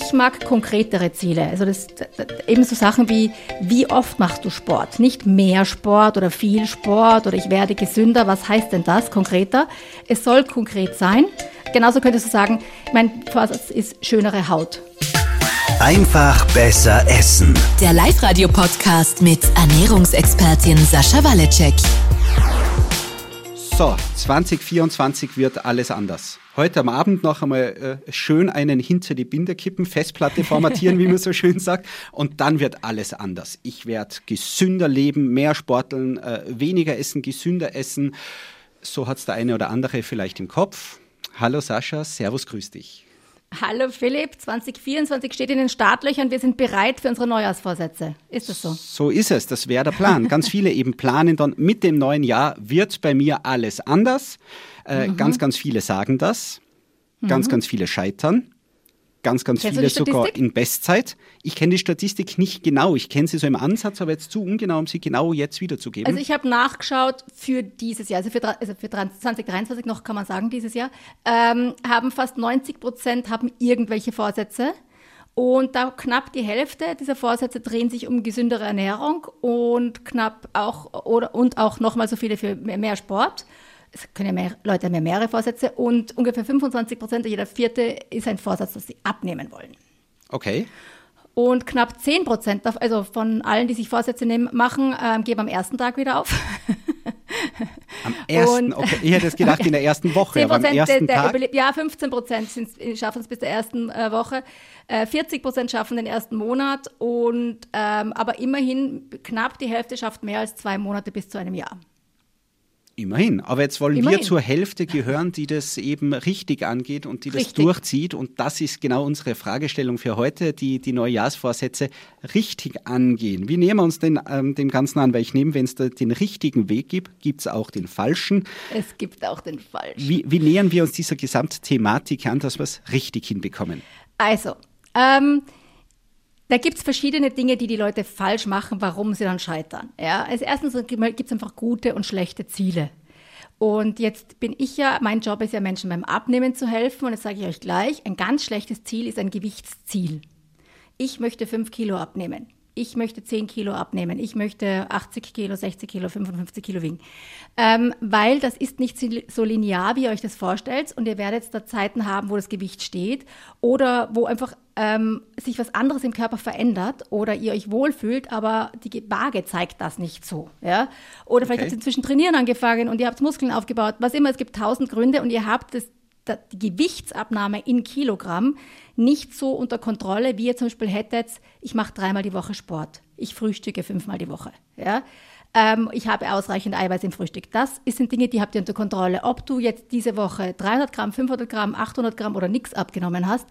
Ich mag konkretere Ziele. Also das, eben so Sachen wie, wie oft machst du Sport? Nicht mehr Sport oder viel Sport oder ich werde gesünder. Was heißt denn das konkreter? Es soll konkret sein. Genauso könntest du sagen, mein Vorsatz ist schönere Haut. Einfach besser essen. Der Live-Radio-Podcast mit Ernährungsexpertin Sascha Waleczek. So, 2024 wird alles anders. Heute am Abend noch einmal äh, schön einen hinter die Binde kippen, Festplatte formatieren, wie man so schön sagt. Und dann wird alles anders. Ich werde gesünder leben, mehr sporteln, äh, weniger essen, gesünder essen. So hat es der eine oder andere vielleicht im Kopf. Hallo Sascha, Servus, grüß dich. Hallo Philipp, 2024 steht in den Startlöchern. Wir sind bereit für unsere Neujahrsvorsätze. Ist das so? So ist es. Das wäre der Plan. Ganz viele eben planen dann mit dem neuen Jahr wird bei mir alles anders. Äh, mhm. Ganz, ganz viele sagen das. Ganz, mhm. ganz viele scheitern. Ganz, ganz Kennst viele sogar in Bestzeit. Ich kenne die Statistik nicht genau. Ich kenne sie so im Ansatz, aber jetzt zu ungenau, um sie genau jetzt wiederzugeben. Also ich habe nachgeschaut für dieses Jahr, also für, also für 2023 noch kann man sagen, dieses Jahr, ähm, haben fast 90 Prozent haben irgendwelche Vorsätze. Und da knapp die Hälfte dieser Vorsätze drehen sich um gesündere Ernährung und knapp auch oder und auch nochmal so viele für mehr Sport es können ja mehr, Leute haben ja mehrere Vorsätze und ungefähr 25 Prozent, jeder vierte ist ein Vorsatz, dass sie abnehmen wollen. Okay. Und knapp 10 Prozent, also von allen, die sich Vorsätze nehmen, machen, ähm, geben am ersten Tag wieder auf. Am ersten, und, okay. Ich hätte es gedacht in der ersten Woche, aber am ersten der, der Tag? Ja, 15 Prozent schaffen es bis der ersten äh, Woche. Äh, 40 Prozent schaffen den ersten Monat und ähm, aber immerhin knapp die Hälfte schafft mehr als zwei Monate bis zu einem Jahr. Immerhin. Aber jetzt wollen Immerhin. wir zur Hälfte gehören, die das eben richtig angeht und die das richtig. durchzieht. Und das ist genau unsere Fragestellung für heute, die die Neujahrsvorsätze richtig angehen. Wie nehmen wir uns denn ähm, dem Ganzen an? Weil ich nehme, wenn es den richtigen Weg gibt, gibt es auch den falschen. Es gibt auch den falschen. Wie, wie nähern wir uns dieser Gesamtthematik an, dass wir es richtig hinbekommen? Also, ähm, da gibt es verschiedene Dinge, die die Leute falsch machen, warum sie dann scheitern. Ja, als erstens gibt es einfach gute und schlechte Ziele. Und jetzt bin ich ja, mein Job ist ja Menschen beim Abnehmen zu helfen. Und jetzt sage ich euch gleich, ein ganz schlechtes Ziel ist ein Gewichtsziel. Ich möchte fünf Kilo abnehmen ich möchte 10 Kilo abnehmen, ich möchte 80 Kilo, 60 Kilo, 55 Kilo wiegen. Ähm, weil das ist nicht so linear, wie ihr euch das vorstellt. Und ihr werdet da Zeiten haben, wo das Gewicht steht oder wo einfach ähm, sich was anderes im Körper verändert oder ihr euch wohlfühlt, aber die Waage zeigt das nicht so. Ja? Oder vielleicht okay. habt ihr inzwischen trainieren angefangen und ihr habt Muskeln aufgebaut, was immer, es gibt tausend Gründe und ihr habt das, die Gewichtsabnahme in Kilogramm nicht so unter Kontrolle, wie ihr zum Beispiel hättet, ich mache dreimal die Woche Sport, ich frühstücke fünfmal die Woche. Ja? Ähm, ich habe ausreichend Eiweiß im Frühstück. Das sind Dinge, die habt ihr unter Kontrolle. Ob du jetzt diese Woche 300 Gramm, 500 Gramm, 800 Gramm oder nichts abgenommen hast,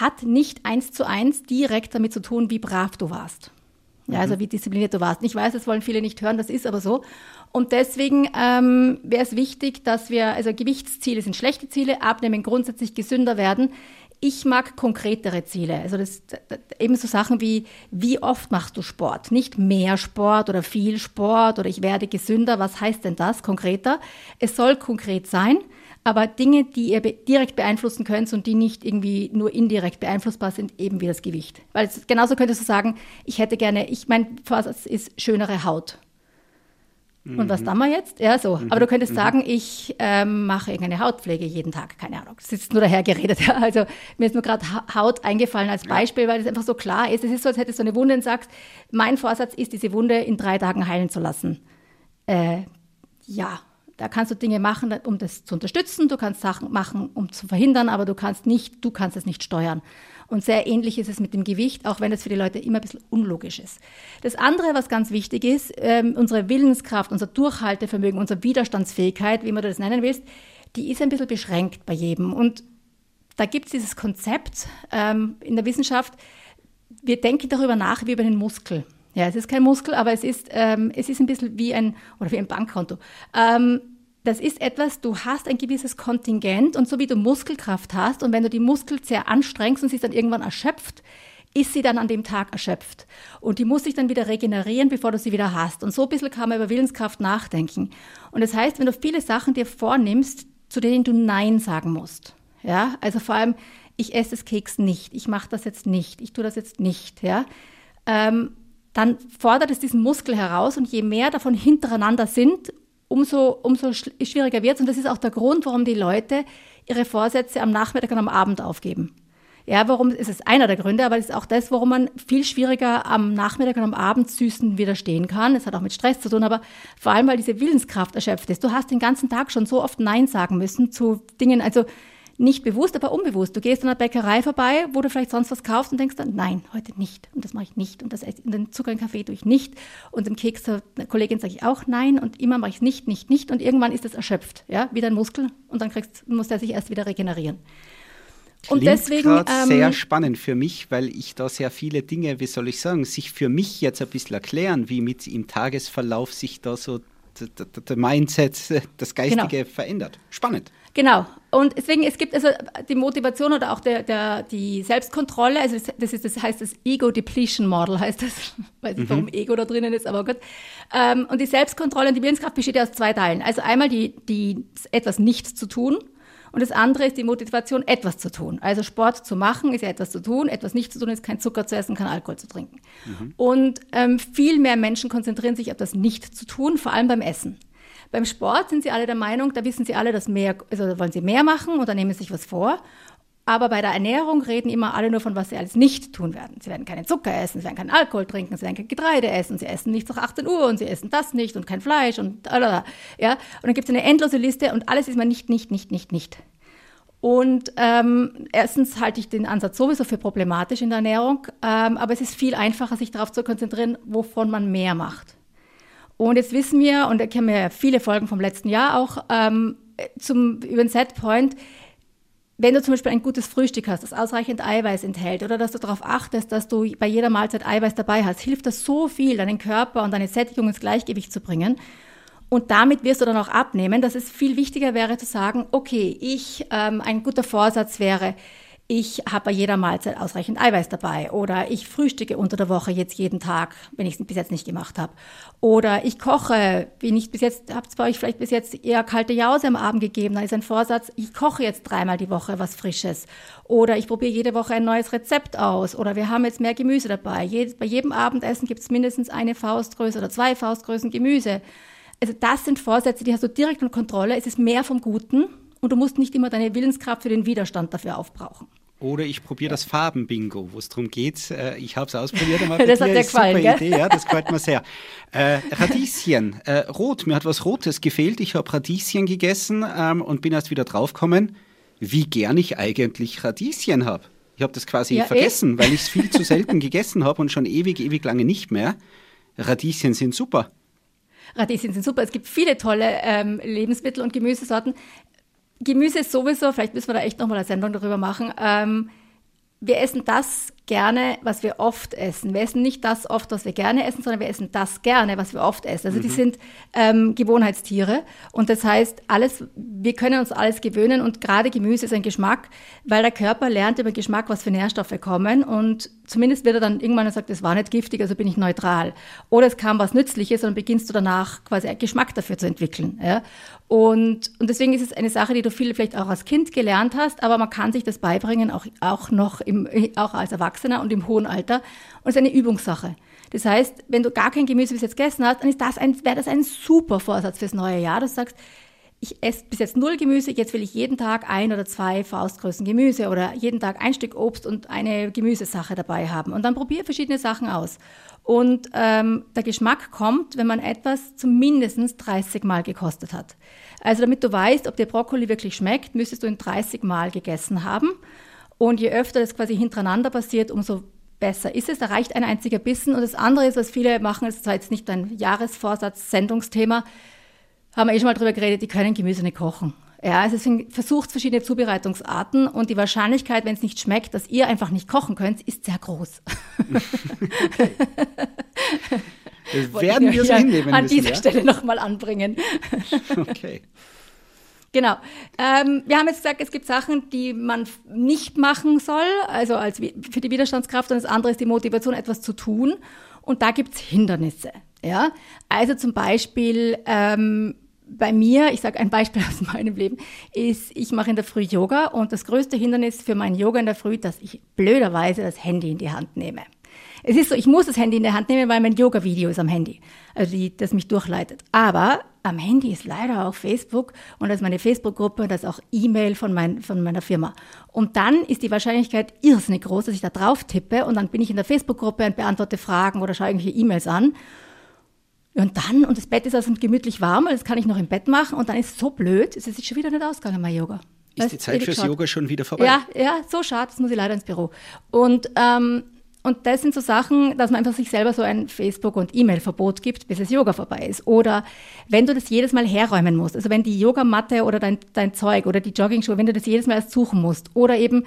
hat nicht eins zu eins direkt damit zu tun, wie brav du warst. Ja, also mhm. wie diszipliniert du warst. Ich weiß, das wollen viele nicht hören, das ist aber so. Und deswegen ähm, wäre es wichtig, dass wir, also Gewichtsziele sind schlechte Ziele, abnehmen, grundsätzlich gesünder werden. Ich mag konkretere Ziele. Also das, das, eben so Sachen wie, wie oft machst du Sport? Nicht mehr Sport oder viel Sport oder ich werde gesünder. Was heißt denn das konkreter? Es soll konkret sein, aber Dinge, die ihr direkt beeinflussen könnt und die nicht irgendwie nur indirekt beeinflussbar sind, eben wie das Gewicht. Weil es, genauso könntest du sagen, ich hätte gerne, ich mein Vorsatz ist schönere Haut. Und was tun wir jetzt? Ja, so. Aber du könntest mhm. sagen, ich ähm, mache irgendeine Hautpflege jeden Tag. Keine Ahnung. Das ist nur daher geredet. Ja. Also mir ist nur gerade Haut eingefallen als Beispiel, weil es einfach so klar ist. Es ist so, als hättest du eine Wunde und sagst, mein Vorsatz ist, diese Wunde in drei Tagen heilen zu lassen. Äh, ja, da kannst du Dinge machen, um das zu unterstützen. Du kannst Sachen machen, um zu verhindern, aber du kannst nicht, du kannst es nicht steuern. Und sehr ähnlich ist es mit dem Gewicht, auch wenn es für die Leute immer ein bisschen unlogisch ist. Das andere, was ganz wichtig ist, ähm, unsere Willenskraft, unser Durchhaltevermögen, unsere Widerstandsfähigkeit, wie man das nennen willst, die ist ein bisschen beschränkt bei jedem. Und da gibt es dieses Konzept ähm, in der Wissenschaft, wir denken darüber nach wie über den Muskel. Ja, es ist kein Muskel, aber es ist, ähm, es ist ein bisschen wie ein, oder wie ein Bankkonto. Ähm, das ist etwas, du hast ein gewisses Kontingent und so wie du Muskelkraft hast und wenn du die Muskel sehr anstrengst und sie ist dann irgendwann erschöpft, ist sie dann an dem Tag erschöpft. Und die muss sich dann wieder regenerieren, bevor du sie wieder hast. Und so ein bisschen kann man über Willenskraft nachdenken. Und das heißt, wenn du viele Sachen dir vornimmst, zu denen du Nein sagen musst, ja, also vor allem, ich esse das Keks nicht, ich mache das jetzt nicht, ich tue das jetzt nicht, ja, ähm, dann fordert es diesen Muskel heraus und je mehr davon hintereinander sind, umso, umso schwieriger wird es. Und das ist auch der Grund, warum die Leute ihre Vorsätze am Nachmittag und am Abend aufgeben. Ja, warum ist es einer der Gründe, aber es ist auch das, warum man viel schwieriger am Nachmittag und am Abend Süßen widerstehen kann. Es hat auch mit Stress zu tun, aber vor allem, weil diese Willenskraft erschöpft ist. Du hast den ganzen Tag schon so oft Nein sagen müssen zu Dingen, also nicht bewusst, aber unbewusst. Du gehst an der Bäckerei vorbei, wo du vielleicht sonst was kaufst und denkst dann, nein, heute nicht. Und das mache ich nicht. Und das in den Zucker in Kaffee tue ich nicht. Und im Keks der Kollegin sage ich auch nein. Und immer mache ich es nicht, nicht, nicht. Und irgendwann ist es erschöpft, ja, wie dein Muskel. Und dann kriegst, muss der sich erst wieder regenerieren. Klingt und deswegen ähm, sehr spannend für mich, weil ich da sehr viele Dinge, wie soll ich sagen, sich für mich jetzt ein bisschen erklären, wie mit im Tagesverlauf sich da so der Mindset, das Geistige genau. verändert. Spannend. Genau. Und deswegen, es gibt also die Motivation oder auch der, der, die Selbstkontrolle, also das, ist, das heißt das Ego Depletion Model, heißt das. Weiß nicht, warum mhm. Ego da drinnen ist, aber gut. Ähm, und die Selbstkontrolle und die Willenskraft besteht ja aus zwei Teilen. Also einmal die, die etwas nicht zu tun und das andere ist die Motivation, etwas zu tun. Also Sport zu machen ist ja etwas zu tun, etwas nicht zu tun ist kein Zucker zu essen, kein Alkohol zu trinken. Mhm. Und ähm, viel mehr Menschen konzentrieren sich auf das nicht zu tun, vor allem beim Essen. Beim Sport sind sie alle der Meinung, da wissen sie alle, dass mehr, also wollen sie mehr machen oder nehmen sich was vor. Aber bei der Ernährung reden immer alle nur von, was sie alles nicht tun werden. Sie werden keinen Zucker essen, sie werden keinen Alkohol trinken, sie werden kein Getreide essen, sie essen nichts nach 18 Uhr und sie essen das nicht und kein Fleisch und lalala. ja. Und dann gibt es eine endlose Liste und alles ist mal nicht, nicht, nicht, nicht, nicht. Und ähm, erstens halte ich den Ansatz sowieso für problematisch in der Ernährung, ähm, aber es ist viel einfacher, sich darauf zu konzentrieren, wovon man mehr macht. Und jetzt wissen wir, und da kennen wir ja viele Folgen vom letzten Jahr auch, ähm, zum, über den Setpoint, wenn du zum Beispiel ein gutes Frühstück hast, das ausreichend Eiweiß enthält oder dass du darauf achtest, dass du bei jeder Mahlzeit Eiweiß dabei hast, hilft das so viel, deinen Körper und deine Sättigung ins Gleichgewicht zu bringen. Und damit wirst du dann auch abnehmen, dass es viel wichtiger wäre zu sagen, okay, ich, ähm, ein guter Vorsatz wäre, ich habe bei jeder Mahlzeit ausreichend Eiweiß dabei oder ich frühstücke unter der Woche jetzt jeden Tag, wenn ich es bis jetzt nicht gemacht habe. Oder ich koche, wie nicht bis jetzt, habt es bei euch vielleicht bis jetzt eher kalte Jause am Abend gegeben, dann ist ein Vorsatz, ich koche jetzt dreimal die Woche was Frisches. Oder ich probiere jede Woche ein neues Rezept aus. Oder wir haben jetzt mehr Gemüse dabei. bei jedem Abendessen gibt es mindestens eine Faustgröße oder zwei Faustgrößen Gemüse. Also das sind Vorsätze, die hast du direkt unter Kontrolle. Es ist mehr vom Guten und du musst nicht immer deine Willenskraft für den Widerstand dafür aufbrauchen. Oder ich probiere das Farbenbingo, wo es darum geht. Äh, ich habe es ausprobiert. das hat dir gefallen, super Idee, ja, das gefällt mir sehr. Äh, Radieschen, äh, rot, mir hat was Rotes gefehlt. Ich habe Radieschen gegessen ähm, und bin erst wieder draufgekommen, wie gern ich eigentlich Radieschen habe. Ich habe das quasi ja, vergessen, eh? weil ich es viel zu selten gegessen habe und schon ewig, ewig lange nicht mehr. Radieschen sind super. Radieschen sind super. Es gibt viele tolle ähm, Lebensmittel und Gemüsesorten. Gemüse ist sowieso, vielleicht müssen wir da echt nochmal eine Sendung darüber machen. Ähm, wir essen das gerne, was wir oft essen. Wir essen nicht das oft, was wir gerne essen, sondern wir essen das gerne, was wir oft essen. Also mhm. die sind ähm, Gewohnheitstiere. Und das heißt, alles, wir können uns alles gewöhnen und gerade Gemüse ist ein Geschmack, weil der Körper lernt über Geschmack, was für Nährstoffe kommen und zumindest wird er dann irgendwann sagt, das war nicht giftig, also bin ich neutral. Oder es kam was Nützliches und dann beginnst du danach quasi einen Geschmack dafür zu entwickeln. Ja? Und, und deswegen ist es eine Sache, die du viel vielleicht auch als Kind gelernt hast, aber man kann sich das beibringen, auch, auch noch im, auch als Erwachsener und im hohen Alter. Und es ist eine Übungssache. Das heißt, wenn du gar kein Gemüse bis jetzt gegessen hast, dann wäre das ein super Vorsatz fürs neue Jahr. Du sagst, ich esse bis jetzt null Gemüse, jetzt will ich jeden Tag ein oder zwei Faustgrößen Gemüse oder jeden Tag ein Stück Obst und eine Gemüsesache dabei haben. Und dann probiere verschiedene Sachen aus. Und ähm, der Geschmack kommt, wenn man etwas zumindest 30 Mal gekostet hat. Also damit du weißt, ob der Brokkoli wirklich schmeckt, müsstest du ihn 30 Mal gegessen haben. Und je öfter das quasi hintereinander passiert, umso besser ist es. Da reicht ein einziger Bissen. Und das andere ist, was viele machen, das ist zwar jetzt nicht ein Jahresvorsatz, Sendungsthema, haben wir eh schon mal drüber geredet, die können Gemüse nicht kochen. Ja, also deswegen versucht verschiedene Zubereitungsarten und die Wahrscheinlichkeit, wenn es nicht schmeckt, dass ihr einfach nicht kochen könnt, ist sehr groß. Das werden wir so hinnehmen An müssen, dieser ja? Stelle nochmal anbringen. Okay. Genau. Ähm, wir haben jetzt gesagt, es gibt Sachen, die man nicht machen soll, also als für die Widerstandskraft, und das andere ist die Motivation, etwas zu tun. Und da gibt's Hindernisse. Ja? Also zum Beispiel, ähm, bei mir, ich sage ein Beispiel aus meinem Leben, ist, ich mache in der Früh Yoga und das größte Hindernis für mein Yoga in der Früh, dass ich blöderweise das Handy in die Hand nehme. Es ist so, ich muss das Handy in der Hand nehmen, weil mein Yoga-Video ist am Handy, also die, das mich durchleitet. Aber am Handy ist leider auch Facebook und das ist meine Facebook-Gruppe und das ist auch E-Mail von, mein, von meiner Firma. Und dann ist die Wahrscheinlichkeit irrsinnig groß, dass ich da drauf tippe und dann bin ich in der Facebook-Gruppe und beantworte Fragen oder schaue irgendwelche E-Mails an. Und dann, und das Bett ist also gemütlich warm, das kann ich noch im Bett machen und dann ist es so blöd, es ist schon wieder nicht ausgegangen, mein Yoga. Ist die Zeit fürs Yoga schon wieder vorbei? Ja, ja, so schade, das muss ich leider ins Büro. Und ähm, und das sind so Sachen, dass man einfach sich selber so ein Facebook- und E-Mail-Verbot gibt, bis das Yoga vorbei ist. Oder wenn du das jedes Mal herräumen musst, also wenn die Yogamatte oder dein, dein Zeug oder die Joggingschuhe, wenn du das jedes Mal erst suchen musst. Oder eben,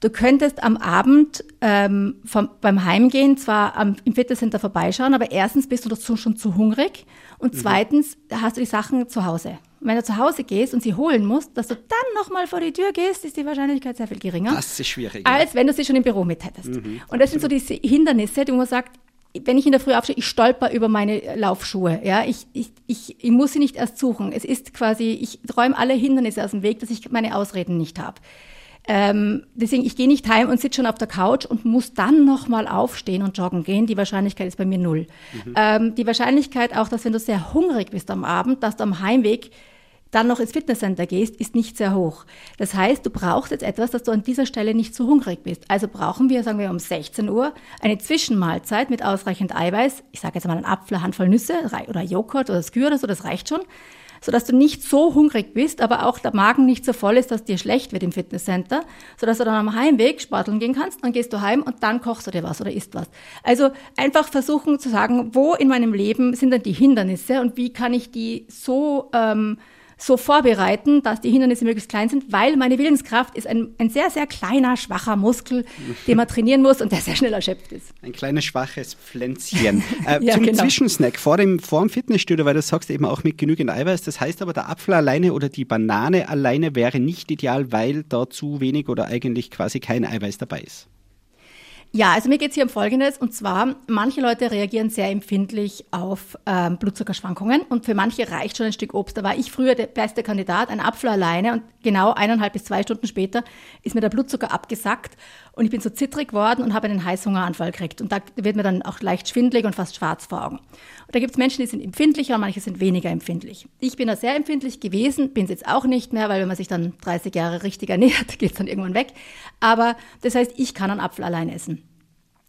du könntest am Abend ähm, vom, beim Heimgehen zwar am, im Fitnesscenter vorbeischauen, aber erstens bist du dazu schon zu hungrig und mhm. zweitens hast du die Sachen zu Hause wenn du zu Hause gehst und sie holen musst, dass du dann nochmal vor die Tür gehst, ist die Wahrscheinlichkeit sehr viel geringer. Das ist schwierig. Als wenn du sie schon im Büro mit hättest. Mhm, und das absolut. sind so diese Hindernisse, die man sagt, wenn ich in der Früh aufstehe, ich stolper über meine Laufschuhe. Ja, ich, ich, ich, ich muss sie nicht erst suchen. Es ist quasi, ich räume alle Hindernisse aus dem Weg, dass ich meine Ausreden nicht habe. Ähm, deswegen, ich gehe nicht heim und sitze schon auf der Couch und muss dann nochmal aufstehen und joggen gehen. Die Wahrscheinlichkeit ist bei mir null. Mhm. Ähm, die Wahrscheinlichkeit auch, dass wenn du sehr hungrig bist am Abend, dass du am Heimweg dann noch ins Fitnesscenter gehst, ist nicht sehr hoch. Das heißt, du brauchst jetzt etwas, dass du an dieser Stelle nicht zu hungrig bist. Also brauchen wir, sagen wir um 16 Uhr, eine Zwischenmahlzeit mit ausreichend Eiweiß. Ich sage jetzt mal einen Apfel, eine Handvoll Nüsse oder Joghurt oder Skür oder so, das reicht schon. Sodass du nicht so hungrig bist, aber auch der Magen nicht so voll ist, dass dir schlecht wird im Fitnesscenter, sodass du dann am Heimweg sporteln gehen kannst, dann gehst du heim und dann kochst du dir was oder isst was. Also einfach versuchen zu sagen, wo in meinem Leben sind denn die Hindernisse und wie kann ich die so ähm, so vorbereiten, dass die Hindernisse möglichst klein sind, weil meine Willenskraft ist ein, ein sehr, sehr kleiner, schwacher Muskel, den man trainieren muss und der sehr schnell erschöpft ist. Ein kleines, schwaches Pflänzchen. Äh, ja, zum genau. Zwischensnack vor dem, vor dem Fitnessstudio, weil du sagst eben auch mit genügend Eiweiß. Das heißt aber, der Apfel alleine oder die Banane alleine wäre nicht ideal, weil da zu wenig oder eigentlich quasi kein Eiweiß dabei ist. Ja, also mir geht es hier um Folgendes. Und zwar, manche Leute reagieren sehr empfindlich auf ähm, Blutzuckerschwankungen und für manche reicht schon ein Stück Obst. Da war ich früher der beste Kandidat, ein Apfel alleine und genau eineinhalb bis zwei Stunden später ist mir der Blutzucker abgesackt und ich bin so zittrig geworden und habe einen Heißhungeranfall gekriegt. Und da wird mir dann auch leicht schwindlig und fast schwarz vor Augen. Und da gibt es Menschen, die sind empfindlicher und manche sind weniger empfindlich. Ich bin da sehr empfindlich gewesen, bin es jetzt auch nicht mehr, weil wenn man sich dann 30 Jahre richtig ernährt, geht es dann irgendwann weg. Aber das heißt, ich kann einen Apfel allein essen.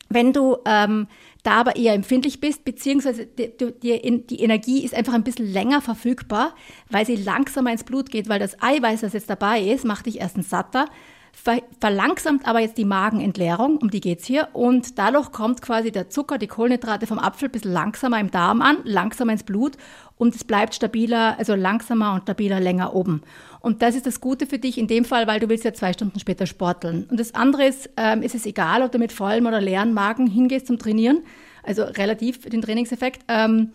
Wenn du ähm, da aber eher empfindlich bist, beziehungsweise die, die, die, Energie ist einfach ein bisschen länger verfügbar, weil sie langsamer ins Blut geht, weil das Eiweiß, das jetzt dabei ist, macht dich erstens satter, ver verlangsamt aber jetzt die Magenentleerung, um die geht's hier, und dadurch kommt quasi der Zucker, die Kohlenhydrate vom Apfel ein bisschen langsamer im Darm an, langsamer ins Blut und es bleibt stabiler, also langsamer und stabiler länger oben. Und das ist das Gute für dich in dem Fall, weil du willst ja zwei Stunden später sporteln. Und das andere ist, ähm, ist es egal, ob du mit vollem oder leeren Magen hingehst zum Trainieren, also relativ für den Trainingseffekt. Ähm,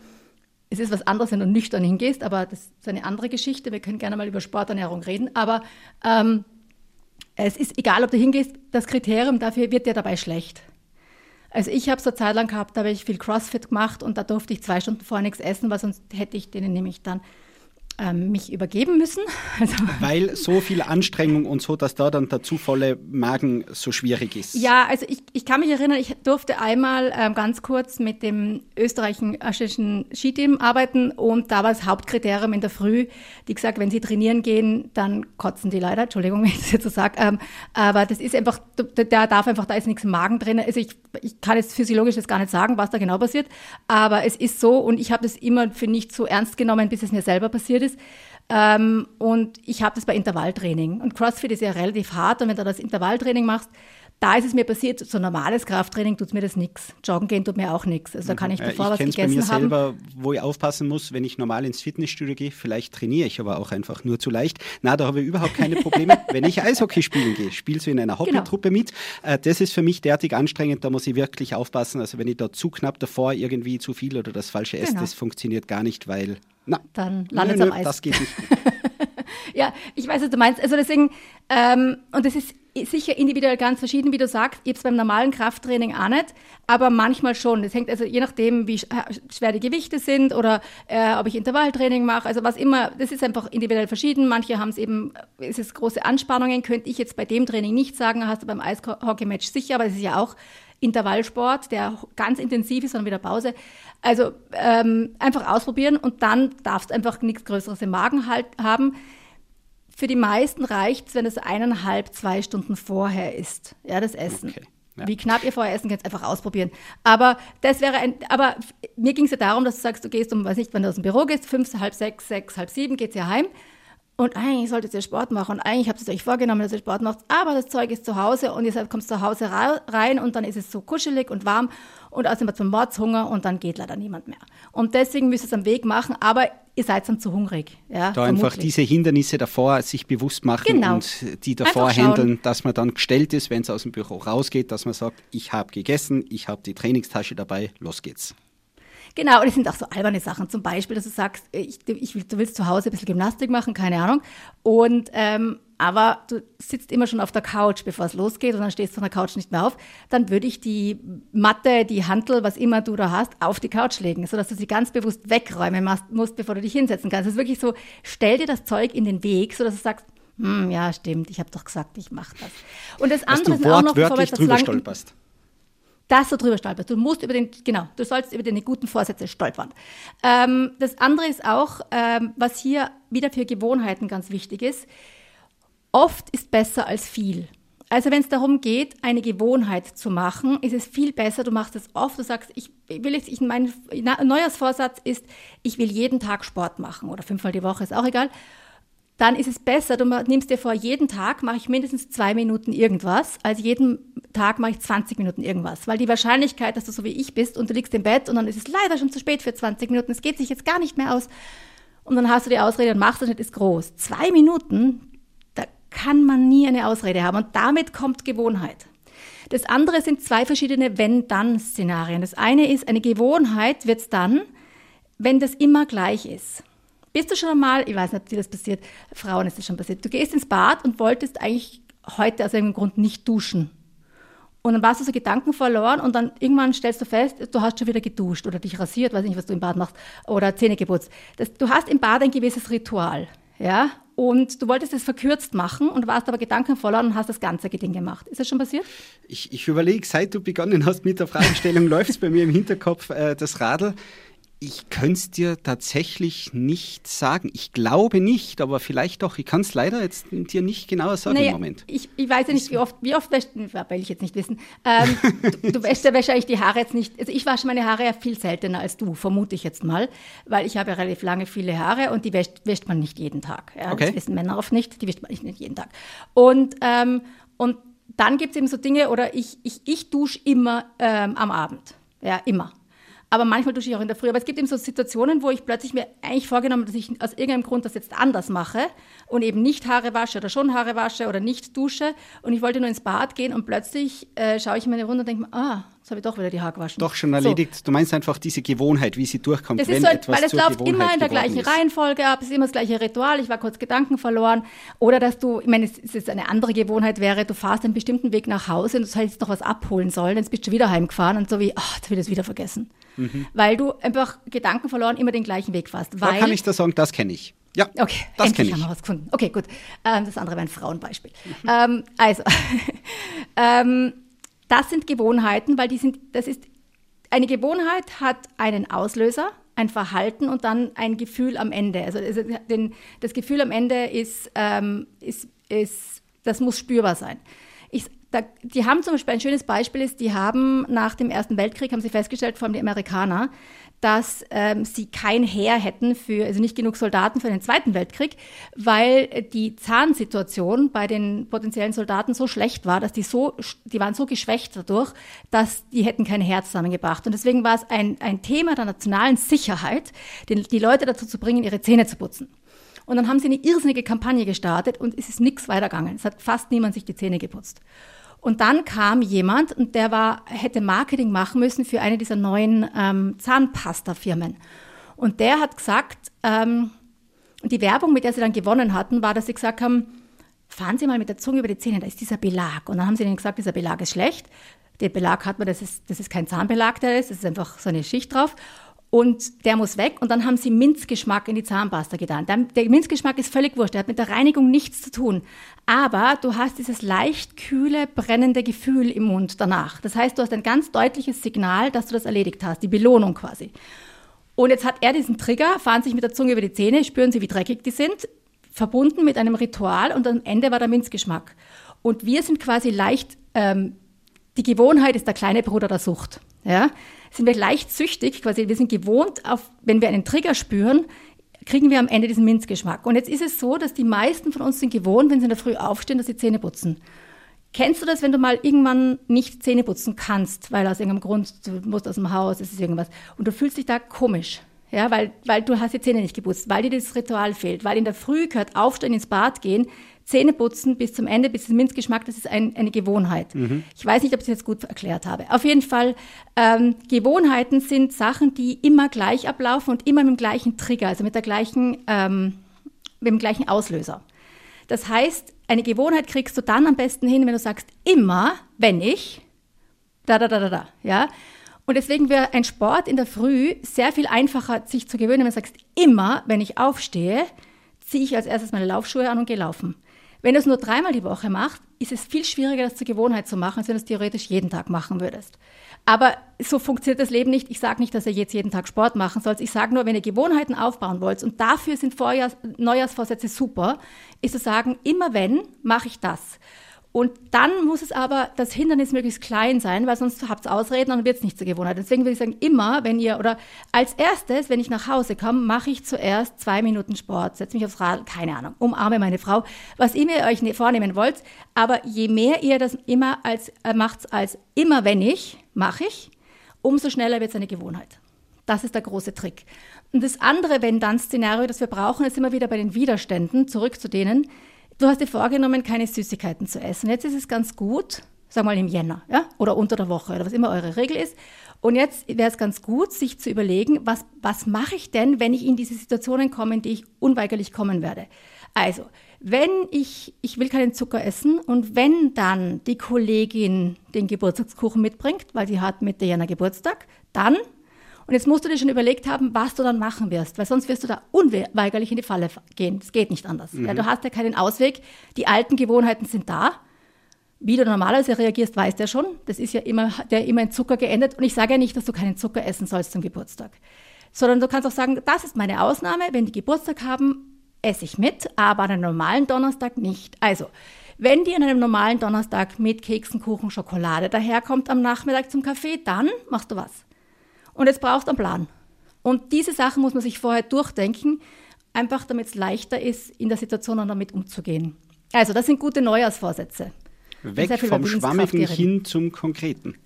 es ist was anderes, wenn du nüchtern hingehst, aber das ist eine andere Geschichte. Wir können gerne mal über Sporternährung reden. Aber ähm, es ist egal, ob du hingehst, das Kriterium dafür wird dir dabei schlecht. Also ich habe es eine Zeit lang gehabt, da habe ich viel Crossfit gemacht und da durfte ich zwei Stunden vorher nichts essen, weil sonst hätte ich denen nämlich dann mich übergeben müssen. Also Weil so viel Anstrengung und so, dass da dann der zuvolle Magen so schwierig ist. Ja, also ich, ich kann mich erinnern, ich durfte einmal ähm, ganz kurz mit dem österreichischen Skiteam arbeiten und da war das Hauptkriterium in der Früh, die gesagt, wenn sie trainieren gehen, dann kotzen die leider, Entschuldigung, wenn ich das jetzt so sage, ähm, aber das ist einfach, da darf einfach, da ist nichts im Magen drin. Also ich, ich kann jetzt physiologisch jetzt gar nicht sagen, was da genau passiert, aber es ist so und ich habe das immer für nicht so ernst genommen, bis es mir selber passiert ist ist. Ähm, und ich habe das bei Intervalltraining. Und CrossFit ist ja relativ hart. Und wenn du das Intervalltraining machst, da ist es mir passiert, so normales Krafttraining tut mir das nichts. Joggen gehen tut mir auch nichts. Also da kann ich mhm. bevor ich was gegessen bei mir haben. selber, wo ich aufpassen muss, wenn ich normal ins Fitnessstudio gehe, vielleicht trainiere ich aber auch einfach nur zu leicht. Na, da habe ich überhaupt keine Probleme. wenn ich Eishockey spielen gehe, spielst du in einer. Hobbytruppe genau. mit. Äh, das ist für mich derartig anstrengend, da muss ich wirklich aufpassen. Also wenn ich da zu knapp davor irgendwie zu viel oder das falsche esse, genau. das funktioniert gar nicht, weil na, dann landet es am Eis. Das geht nicht. ja, ich weiß, was du meinst. Also deswegen, ähm, und das ist sicher individuell ganz verschieden, wie du sagst. Ich habe es beim normalen Krafttraining auch nicht, aber manchmal schon. Das hängt also je nachdem, wie schwer die Gewichte sind oder äh, ob ich Intervalltraining mache. Also was immer, das ist einfach individuell verschieden. Manche haben es eben, ist es große Anspannungen, könnte ich jetzt bei dem Training nicht sagen, hast du beim Eishockey-Match sicher, aber es ist ja auch Intervallsport, der ganz intensiv ist und wieder Pause. Also ähm, einfach ausprobieren und dann darfst du einfach nichts Größeres im Magen halt haben. Für die meisten reicht es, wenn es eineinhalb, zwei Stunden vorher ist, ja, das Essen. Okay. Ja. Wie knapp ihr vorher essen könnt, einfach ausprobieren. Aber das wäre ein, aber mir ging es ja darum, dass du sagst, du gehst um, weiß nicht, wenn du aus dem Büro gehst, fünf, halb sechs, sechs, halb sieben, geht's ja heim. Und eigentlich solltet ihr Sport machen. Und eigentlich habt ihr euch vorgenommen, dass ihr Sport macht. Aber das Zeug ist zu Hause und ihr kommt zu Hause rein und dann ist es so kuschelig und warm und außerdem hat man Mordshunger und dann geht leider niemand mehr. Und deswegen müsst ihr es am Weg machen, aber ihr seid dann zu hungrig. Ja, da vermutlich. einfach diese Hindernisse davor sich bewusst machen genau. und die davor handeln, dass man dann gestellt ist, wenn es aus dem Büro rausgeht, dass man sagt, ich habe gegessen, ich habe die Trainingstasche dabei, los geht's. Genau, und es sind auch so alberne Sachen. Zum Beispiel, dass du sagst, ich, ich, du willst zu Hause ein bisschen Gymnastik machen, keine Ahnung. Und ähm, aber du sitzt immer schon auf der Couch, bevor es losgeht und dann stehst du von der Couch nicht mehr auf, dann würde ich die Matte, die Hantel, was immer du da hast, auf die Couch legen, sodass du sie ganz bewusst wegräumen musst, bevor du dich hinsetzen kannst. Es ist wirklich so, stell dir das Zeug in den Weg, sodass du sagst, hm, ja, stimmt, ich habe doch gesagt, ich mache das. Und das andere ist auch noch, bevor wir jetzt drüber stolperst dass du drüber stolperst. Du musst über den, genau, du sollst über deine guten Vorsätze stolpern. Ähm, das andere ist auch, ähm, was hier wieder für Gewohnheiten ganz wichtig ist, oft ist besser als viel. Also wenn es darum geht, eine Gewohnheit zu machen, ist es viel besser, du machst es oft, du sagst, ich will jetzt, ich, mein Neujahrsvorsatz ist, ich will jeden Tag Sport machen oder fünfmal die Woche, ist auch egal dann ist es besser, du nimmst dir vor, jeden Tag mache ich mindestens zwei Minuten irgendwas, als jeden Tag mache ich 20 Minuten irgendwas. Weil die Wahrscheinlichkeit, dass du so wie ich bist und du liegst im Bett und dann ist es leider schon zu spät für 20 Minuten, es geht sich jetzt gar nicht mehr aus und dann hast du die Ausrede und machst es nicht, ist groß. Zwei Minuten, da kann man nie eine Ausrede haben und damit kommt Gewohnheit. Das andere sind zwei verschiedene Wenn-Dann-Szenarien. Das eine ist, eine Gewohnheit wird es dann, wenn das immer gleich ist. Bist du schon einmal, ich weiß nicht, ob dir das passiert, Frauen ist das schon passiert, du gehst ins Bad und wolltest eigentlich heute aus irgendeinem Grund nicht duschen. Und dann warst du so Gedanken verloren und dann irgendwann stellst du fest, du hast schon wieder geduscht oder dich rasiert, weiß nicht, was du im Bad machst, oder Zähne geputzt. Das, du hast im Bad ein gewisses Ritual, ja, und du wolltest es verkürzt machen und warst aber Gedanken verloren und hast das ganze Ding gemacht. Ist das schon passiert? Ich, ich überlege, seit du begonnen hast mit der Fragestellung, läuft es bei mir im Hinterkopf äh, das Radl ich könnte es dir tatsächlich nicht sagen. Ich glaube nicht, aber vielleicht doch. Ich kann es leider jetzt dir nicht genauer sagen naja, im Moment. Ich, ich weiß ja nicht, wie oft, wie oft wäscht, will ich jetzt nicht wissen. Ähm, du, du wäschst ja wahrscheinlich die Haare jetzt nicht. Also ich wasche meine Haare ja viel seltener als du, vermute ich jetzt mal, weil ich habe ja relativ lange viele Haare und die wäscht, wäscht man nicht jeden Tag. Ja? Okay. Das wissen Männer oft nicht, die wäscht man nicht jeden Tag. Und, ähm, und dann gibt es eben so Dinge, oder ich, ich, ich dusche immer ähm, am Abend. Ja, immer. Aber manchmal dusche ich auch in der Früh. Aber es gibt eben so Situationen, wo ich plötzlich mir eigentlich vorgenommen habe, dass ich aus irgendeinem Grund das jetzt anders mache und eben nicht Haare wasche oder schon Haare wasche oder nicht dusche. Und ich wollte nur ins Bad gehen und plötzlich äh, schaue ich mir eine Runde und denke mir, ah, jetzt habe ich doch wieder die Haare gewaschen. Doch schon erledigt. So. Du meinst einfach diese Gewohnheit, wie sie durchkommt, das wenn so, etwas Weil es läuft Gewohnheit immer in der gleichen ist. Reihenfolge ab, es ist immer das gleiche Ritual, ich war kurz Gedanken verloren. Oder dass du, ich meine, es ist eine andere Gewohnheit wäre, du fährst einen bestimmten Weg nach Hause und du sollst noch was abholen sollen, jetzt bist du wieder heimgefahren und so wie, ach, jetzt habe ich das wieder vergessen. Mhm. Weil du einfach Gedanken verloren immer den gleichen Weg fährst. da kann ich da sagen, das kenne ich. Ja, okay, das kenne ich. haben wir was gefunden. Okay, gut. Ähm, das andere wäre ein Frauenbeispiel. Mhm. Ähm, also, ähm, das sind Gewohnheiten, weil die sind, das ist, eine Gewohnheit hat einen Auslöser, ein Verhalten und dann ein Gefühl am Ende. Also, den, das Gefühl am Ende ist, ähm, ist, ist, das muss spürbar sein. Ich, da, die haben zum Beispiel ein schönes Beispiel ist, die haben nach dem Ersten Weltkrieg haben sie festgestellt, vor allem die Amerikaner, dass ähm, sie kein Heer hätten für, also nicht genug Soldaten für den Zweiten Weltkrieg, weil die Zahnsituation bei den potenziellen Soldaten so schlecht war, dass die so, die waren so geschwächt dadurch, dass die hätten kein Heer zusammengebracht. Und deswegen war es ein, ein Thema der nationalen Sicherheit, den, die Leute dazu zu bringen, ihre Zähne zu putzen. Und dann haben sie eine irrsinnige Kampagne gestartet und es ist nichts weitergegangen. Es hat fast niemand sich die Zähne geputzt. Und dann kam jemand und der war, hätte Marketing machen müssen für eine dieser neuen ähm, Zahnpasta-Firmen. Und der hat gesagt, ähm, die Werbung, mit der sie dann gewonnen hatten, war, dass sie gesagt haben, fahren Sie mal mit der Zunge über die Zähne, da ist dieser Belag. Und dann haben sie ihnen gesagt, dieser Belag ist schlecht. Den Belag hat man, das ist, das ist kein Zahnbelag, der ist, das ist einfach so eine Schicht drauf. Und der muss weg. Und dann haben sie Minzgeschmack in die Zahnpasta getan. Der Minzgeschmack ist völlig wurscht. Der hat mit der Reinigung nichts zu tun. Aber du hast dieses leicht kühle, brennende Gefühl im Mund danach. Das heißt, du hast ein ganz deutliches Signal, dass du das erledigt hast. Die Belohnung quasi. Und jetzt hat er diesen Trigger, fahren sich mit der Zunge über die Zähne, spüren sie, wie dreckig die sind, verbunden mit einem Ritual und am Ende war der Minzgeschmack. Und wir sind quasi leicht, ähm, die Gewohnheit ist der kleine Bruder der Sucht. Ja? Sind wir leicht süchtig, quasi wir sind gewohnt, auf, wenn wir einen Trigger spüren, kriegen wir am Ende diesen Minzgeschmack. Und jetzt ist es so, dass die meisten von uns sind gewohnt, wenn sie in der Früh aufstehen, dass sie Zähne putzen. Kennst du das, wenn du mal irgendwann nicht Zähne putzen kannst, weil aus irgendeinem Grund, du musst aus dem Haus, es ist irgendwas, und du fühlst dich da komisch? Ja, weil, weil du hast die Zähne nicht geputzt, weil dir das Ritual fehlt, weil in der Früh gehört Aufstehen ins Bad gehen, Zähne putzen bis zum Ende, bis zum Minzgeschmack, das ist ein, eine Gewohnheit. Mhm. Ich weiß nicht, ob ich das jetzt gut erklärt habe. Auf jeden Fall, ähm, Gewohnheiten sind Sachen, die immer gleich ablaufen und immer mit dem gleichen Trigger, also mit der gleichen, ähm, mit dem gleichen Auslöser. Das heißt, eine Gewohnheit kriegst du dann am besten hin, wenn du sagst, immer, wenn ich, da, da, da, da, da, ja. Und deswegen wäre ein Sport in der Früh sehr viel einfacher, sich zu gewöhnen, wenn du sagst, immer, wenn ich aufstehe, ziehe ich als erstes meine Laufschuhe an und gehe laufen. Wenn du es nur dreimal die Woche machst, ist es viel schwieriger, das zur Gewohnheit zu machen, als wenn du es theoretisch jeden Tag machen würdest. Aber so funktioniert das Leben nicht. Ich sage nicht, dass ihr jetzt jeden Tag Sport machen sollt. Ich sage nur, wenn ihr Gewohnheiten aufbauen wollt, und dafür sind Vorjahrs Neujahrsvorsätze super, ist zu sagen, immer wenn, mache ich das. Und dann muss es aber das Hindernis möglichst klein sein, weil sonst habt ihr Ausreden und dann wird es nicht zur Gewohnheit. Deswegen würde ich sagen, immer, wenn ihr, oder als erstes, wenn ich nach Hause komme, mache ich zuerst zwei Minuten Sport, setze mich aufs Rad, keine Ahnung, umarme meine Frau, was immer ihr euch ne-, vornehmen wollt. Aber je mehr ihr das immer als, äh, macht als immer, wenn ich, mache ich, umso schneller wird es eine Gewohnheit. Das ist der große Trick. Und das andere Wenn-Dann-Szenario, das wir brauchen, ist immer wieder bei den Widerständen, zurück zu denen, du hast dir vorgenommen, keine Süßigkeiten zu essen. Jetzt ist es ganz gut, sag mal im Jänner, ja, oder unter der Woche oder was immer eure Regel ist. Und jetzt wäre es ganz gut, sich zu überlegen, was, was mache ich denn, wenn ich in diese Situationen komme, in die ich unweigerlich kommen werde. Also, wenn ich, ich will keinen Zucker essen und wenn dann die Kollegin den Geburtstagskuchen mitbringt, weil sie hat mit der Jänner Geburtstag, dann und jetzt musst du dir schon überlegt haben, was du dann machen wirst, weil sonst wirst du da unweigerlich in die Falle gehen. Das geht nicht anders. Mhm. Ja, du hast ja keinen Ausweg. Die alten Gewohnheiten sind da. Wie du normalerweise reagierst, weißt du ja schon. Das ist ja immer, der immer in Zucker geendet. Und ich sage ja nicht, dass du keinen Zucker essen sollst zum Geburtstag. Sondern du kannst auch sagen, das ist meine Ausnahme. Wenn die Geburtstag haben, esse ich mit, aber an einem normalen Donnerstag nicht. Also, wenn die an einem normalen Donnerstag mit Keksen, Kuchen, Schokolade daherkommt am Nachmittag zum Kaffee, dann machst du was. Und jetzt brauchst du einen Plan. Und diese Sachen muss man sich vorher durchdenken, einfach damit es leichter ist, in der Situation dann damit umzugehen. Also, das sind gute Neujahrsvorsätze. Weg vom Schwammigen hin zum Konkreten.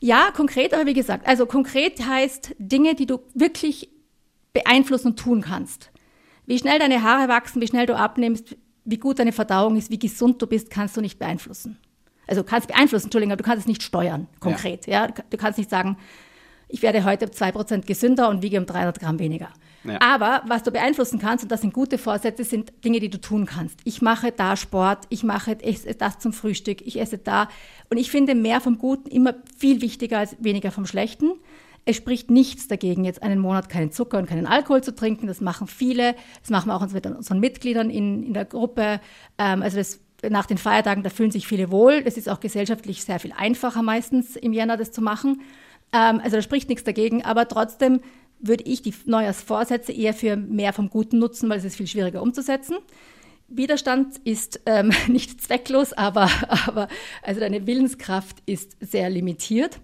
Ja, konkret, aber wie gesagt, also konkret heißt Dinge, die du wirklich beeinflussen und tun kannst. Wie schnell deine Haare wachsen, wie schnell du abnimmst, wie gut deine Verdauung ist, wie gesund du bist, kannst du nicht beeinflussen. Also du kannst beeinflussen, Entschuldigung, aber du kannst es nicht steuern, konkret. Ja. ja. Du kannst nicht sagen, ich werde heute 2% gesünder und wiege um 300 Gramm weniger. Ja. Aber was du beeinflussen kannst, und das sind gute Vorsätze, sind Dinge, die du tun kannst. Ich mache da Sport, ich mache das zum Frühstück, ich esse da. Und ich finde mehr vom Guten immer viel wichtiger als weniger vom Schlechten. Es spricht nichts dagegen, jetzt einen Monat keinen Zucker und keinen Alkohol zu trinken. Das machen viele. Das machen wir auch mit unseren Mitgliedern in, in der Gruppe. Ähm, also das, nach den Feiertagen, da fühlen sich viele wohl. Das ist auch gesellschaftlich sehr viel einfacher meistens im Jänner, das zu machen. Ähm, also da spricht nichts dagegen, aber trotzdem würde ich die Neujahrsvorsätze eher für mehr vom Guten nutzen, weil es ist viel schwieriger umzusetzen. Widerstand ist ähm, nicht zwecklos, aber, aber also deine Willenskraft ist sehr limitiert.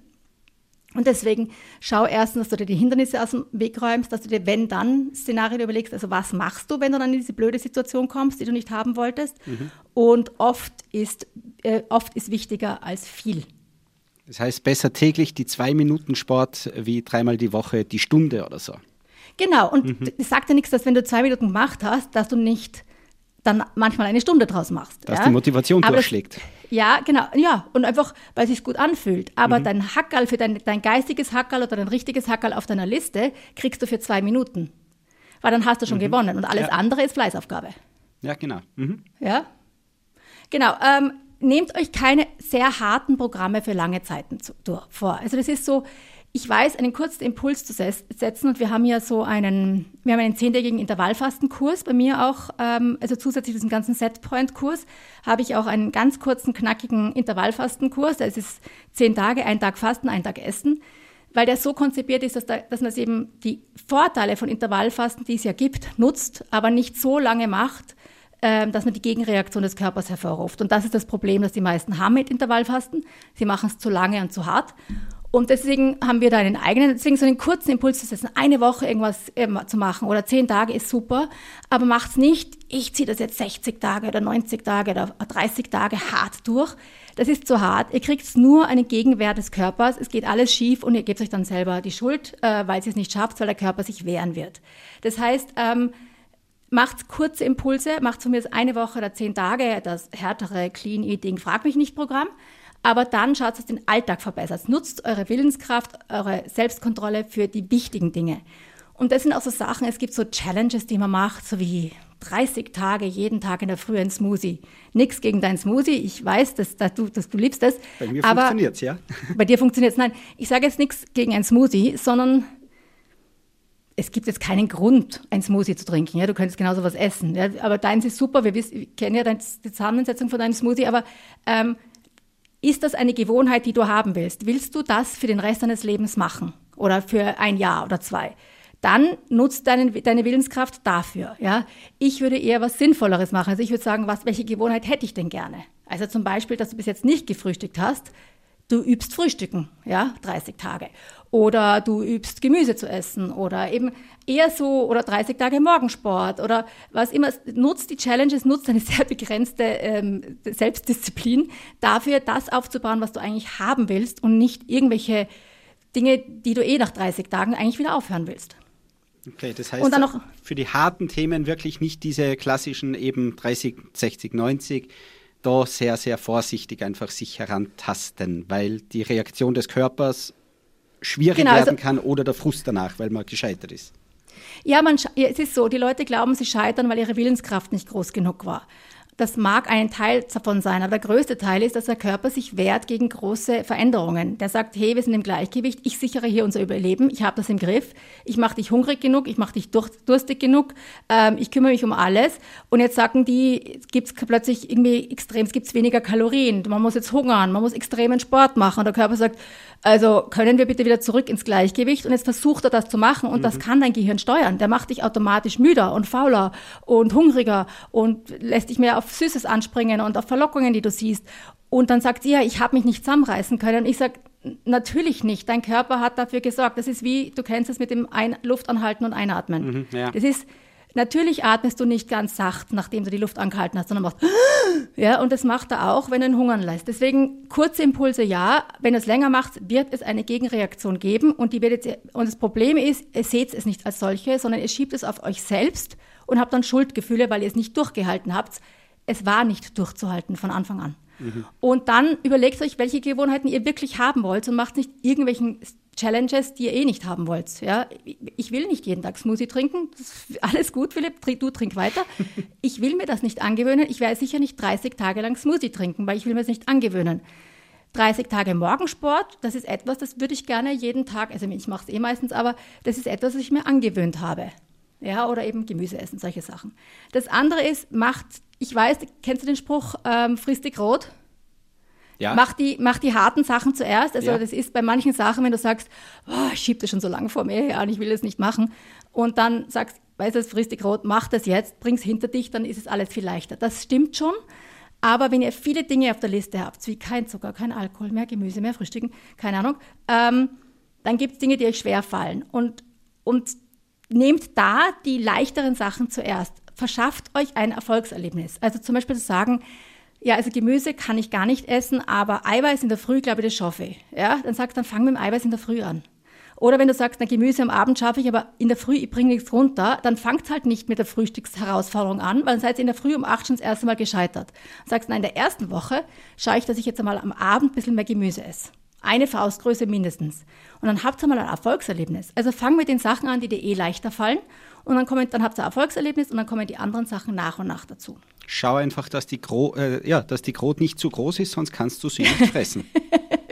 Und deswegen schau erstens, dass du dir die Hindernisse aus dem Weg räumst, dass du dir wenn-dann-Szenarien überlegst, also was machst du, wenn du dann in diese blöde Situation kommst, die du nicht haben wolltest. Mhm. Und oft ist, äh, oft ist wichtiger als viel. Das heißt, besser täglich die zwei Minuten Sport wie dreimal die Woche die Stunde oder so. Genau, und mhm. das sagt ja nichts, dass wenn du zwei Minuten gemacht hast, dass du nicht dann manchmal eine Stunde draus machst. Dass ja? die Motivation Aber durchschlägt. Das, ja, genau, ja, und einfach, weil es sich gut anfühlt. Aber mhm. dein Hackerl für dein, dein geistiges Hackerl oder dein richtiges Hackerl auf deiner Liste kriegst du für zwei Minuten. weil dann hast du schon gewonnen und alles Ja. andere ist Fleißaufgabe. Ja, genau. Mhm. Ja? Genau. Ähm, nehmt euch keine sehr harten Programme für lange Zeiten zu, vor. Also das ist so, ich weiß, einen kurzen Impuls zu setzen und wir haben ja so einen, wir haben einen zehntägigen Intervallfastenkurs bei mir auch, ähm, also zusätzlich zu diesem ganzen Setpoint-Kurs habe ich auch einen ganz kurzen, knackigen Intervallfastenkurs. Da ist es zehn Tage, ein Tag Fasten, ein Tag Essen, weil der so konzipiert ist, dass, da, dass man eben die Vorteile von Intervallfasten, die es ja gibt, nutzt, aber nicht so lange macht, dass man die Gegenreaktion des Körpers hervorruft. Und das ist das Problem, das die meisten haben mit Intervallfasten. Sie machen es zu lange und zu hart. Und deswegen haben wir da einen eigenen, deswegen so einen kurzen Impuls zu setzen, eine Woche irgendwas ähm, zu machen oder zehn Tage ist super, aber macht's nicht, ich ziehe das jetzt 60 Tage oder 90 Tage oder 30 Tage hart durch. Das ist zu hart. Ihr kriegt nur einen Gegenwert des Körpers. Es geht alles schief und ihr gebt euch dann selber die Schuld, äh, weil ihr es nicht schafft, weil der Körper sich wehren wird. Das heißt, ähm, macht kurze Impulse, macht das eine Woche oder zehn Tage das härtere Clean Eating, frag mich nicht Programm. Aber dann schaut, dass den Alltag verbessert. Nutzt eure Willenskraft, eure Selbstkontrolle für die wichtigen Dinge. Und das sind auch so Sachen, es gibt so Challenges, die man macht, so wie 30 Tage, jeden Tag in der Früh ein Smoothie. Nix gegen dein Smoothie. Ich weiß, dass, dass, du, dass du liebst das. Bei mir aber funktioniert's, ja. Bei dir funktioniert es. Nein, ich sage jetzt nichts gegen ein Smoothie, sondern es gibt jetzt keinen Grund, ein Smoothie zu trinken. Ja, du könntest genauso was essen. Ja, aber deins ist super. Wir, wissen, wir kennen ja die Zusammensetzung von deinem Smoothie. Aber ähm, ist das eine Gewohnheit, die du haben willst? Willst du das für den Rest deines Lebens machen? Oder für ein Jahr oder zwei? Dann nutzt deine, deine Willenskraft dafür. Ja? Ich würde eher was Sinnvolleres machen. Also ich würde sagen, was, welche Gewohnheit hätte ich denn gerne? Also zum Beispiel, dass du bis jetzt nicht gefrühstückt hast, du übst Frühstücken, ja, 30 Tage. Oder du übst Gemüse zu essen oder eben eher so oder 30 Tage Morgensport oder was immer. Nutzt die Challenges, nutzt eine sehr begrenzte ähm, Selbstdisziplin dafür, das aufzubauen, was du eigentlich haben willst und nicht irgendwelche Dinge, die du eh nach 30 Tagen eigentlich wieder aufhören willst. Okay, das heißt Und dann noch- für die harten Themen wirklich nicht diese klassischen eben 30, 60, 90, da sehr, sehr vorsichtig einfach sich herantasten, weil die Reaktion des Körpers schwierig Genau, also- werden kann oder der Frust danach, weil man gescheitert ist. Ja, man, ja, es ist so, die Leute glauben, sie scheitern, weil ihre Willenskraft nicht groß genug war. Das mag ein Teil davon sein, aber der größte Teil ist, dass der Körper sich wehrt gegen große Veränderungen. Der sagt, hey, wir sind im Gleichgewicht, ich sichere hier unser Überleben, ich habe das im Griff, ich mache dich hungrig genug, ich mache dich durstig genug, ähm, ich kümmere mich um alles. Und jetzt sagen die, es gibt plötzlich irgendwie extrem, es gibt weniger Kalorien, man muss jetzt hungern, man muss extremen Sport machen. Und der Körper sagt, also können wir bitte wieder zurück ins Gleichgewicht? Und jetzt versucht er das zu machen und das kann dein Gehirn steuern. Der macht dich automatisch müder und fauler und hungriger und lässt dich mehr auf Süßes anspringen und auf Verlockungen, die du siehst. Und dann sagt sie, ja, ich habe mich nicht zusammenreißen können. Und ich sag natürlich nicht. Dein Körper hat dafür gesorgt. Das ist wie, du kennst es mit dem Ein Luftanhalten und Einatmen. ja. Das ist, natürlich atmest du nicht ganz sacht, nachdem du die Luft angehalten hast, sondern machst, ja, und das macht er auch, wenn er ihn hungern lässt. Deswegen kurze Impulse ja. Wenn er es länger macht, wird es eine Gegenreaktion geben. Und, die wird jetzt, und das Problem ist, ihr seht es nicht als solche, sondern ihr schiebt es auf euch selbst und habt dann Schuldgefühle, weil ihr es nicht durchgehalten habt. Es war nicht durchzuhalten von Anfang an. Und dann überlegt euch, welche Gewohnheiten ihr wirklich haben wollt und macht nicht irgendwelchen Challenges, die ihr eh nicht haben wollt. Ja, ich will nicht jeden Tag Smoothie trinken. Das ist alles gut, Philipp. Du trink weiter. Ich will mir das nicht angewöhnen. Ich werde sicher nicht 30 Tage lang Smoothie trinken, weil ich will mir das nicht angewöhnen. 30 Tage Morgensport, das ist etwas, das würde ich gerne jeden Tag, also ich mache es eh meistens, aber das ist etwas, was ich mir angewöhnt habe. Ja, oder eben Gemüse essen, solche Sachen. Das andere ist, macht, ich weiß, kennst du den Spruch, ähm, frisst dich rot? Ja, Mach die, mach die harten Sachen zuerst. Also Ja. das ist bei manchen Sachen, wenn du sagst, oh, ich schieb das schon so lange vor mir her und ich will das nicht machen. Und dann sagst, weißt du, dich rot, mach das jetzt, bring's hinter dich, dann ist es alles viel leichter. Das stimmt schon. Aber wenn ihr viele Dinge auf der Liste habt, wie kein Zucker, kein Alkohol, mehr Gemüse, mehr Frühstücken, keine Ahnung, ähm, dann gibt es Dinge, die euch schwer fallen. Und, und nehmt da die leichteren Sachen zuerst. Verschafft euch ein Erfolgserlebnis. Also zum Beispiel zu sagen, ja, also Gemüse kann ich gar nicht essen, aber Eiweiß in der Früh, glaube ich, das schaffe ich. Ja, dann sagst dann fang mit dem Eiweiß in der Früh an. Oder wenn du sagst, na Gemüse am Abend schaffe ich, aber in der Früh, ich bringe nichts runter, dann fangt halt nicht mit der Frühstücksherausforderung an, weil dann seid ihr in der Früh um acht schon das erste Mal gescheitert. Sagst, na, in der ersten Woche schaue ich, dass ich jetzt einmal am Abend ein bisschen mehr Gemüse esse. Eine Faustgröße mindestens. Und dann habt ihr mal ein Erfolgserlebnis. Also fang mit den Sachen an, die dir eh leichter fallen. Und dann, kommen, dann habt ihr ein Erfolgserlebnis und dann kommen die anderen Sachen nach und nach dazu. Schau einfach, dass die, Gro äh, ja, dass die Krot nicht zu groß ist, sonst kannst du sie nicht fressen.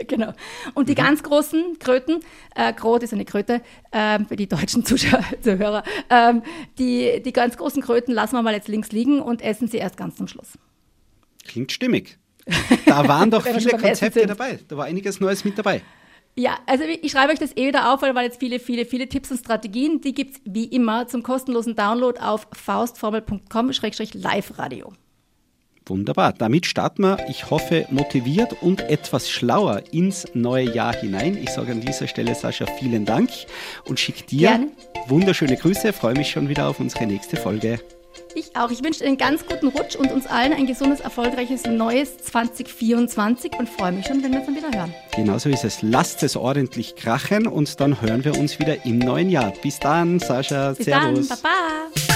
genau. Und die ganz großen Kröten, äh, Krot ist eine Kröte, ähm, für die deutschen Zuschauer, Zuhörer, ähm, die, die ganz großen Kröten lassen wir mal jetzt links liegen und essen sie erst ganz zum Schluss. Klingt stimmig. Da waren doch viele Konzepte dabei. Da war einiges Neues mit dabei. Ja, also ich schreibe euch das eh wieder auf, weil da waren jetzt viele, viele, viele Tipps und Strategien. Die gibt's wie immer zum kostenlosen Download auf faustformel.com-live-radio. Wunderbar. Damit starten wir, ich hoffe, motiviert und etwas schlauer ins neue Jahr hinein. Ich sage an dieser Stelle, Sascha, vielen Dank und schicke dir Gerne. wunderschöne Grüße. Freue mich schon wieder auf unsere nächste Folge. Ich auch. Ich wünsche dir einen ganz guten Rutsch und uns allen ein gesundes, erfolgreiches neues 2024 und freue mich schon, wenn wir uns dann wieder hören. Genauso ist es. Lasst es ordentlich krachen und dann hören wir uns wieder im neuen Jahr. Bis dann, Sascha. Bis Servus. dann. Baba.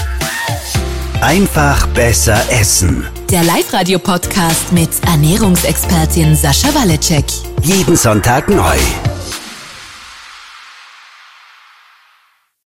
Einfach besser essen. Der Live-Radio-Podcast mit Ernährungsexpertin Sascha Waleczek. Jeden Sonntag neu.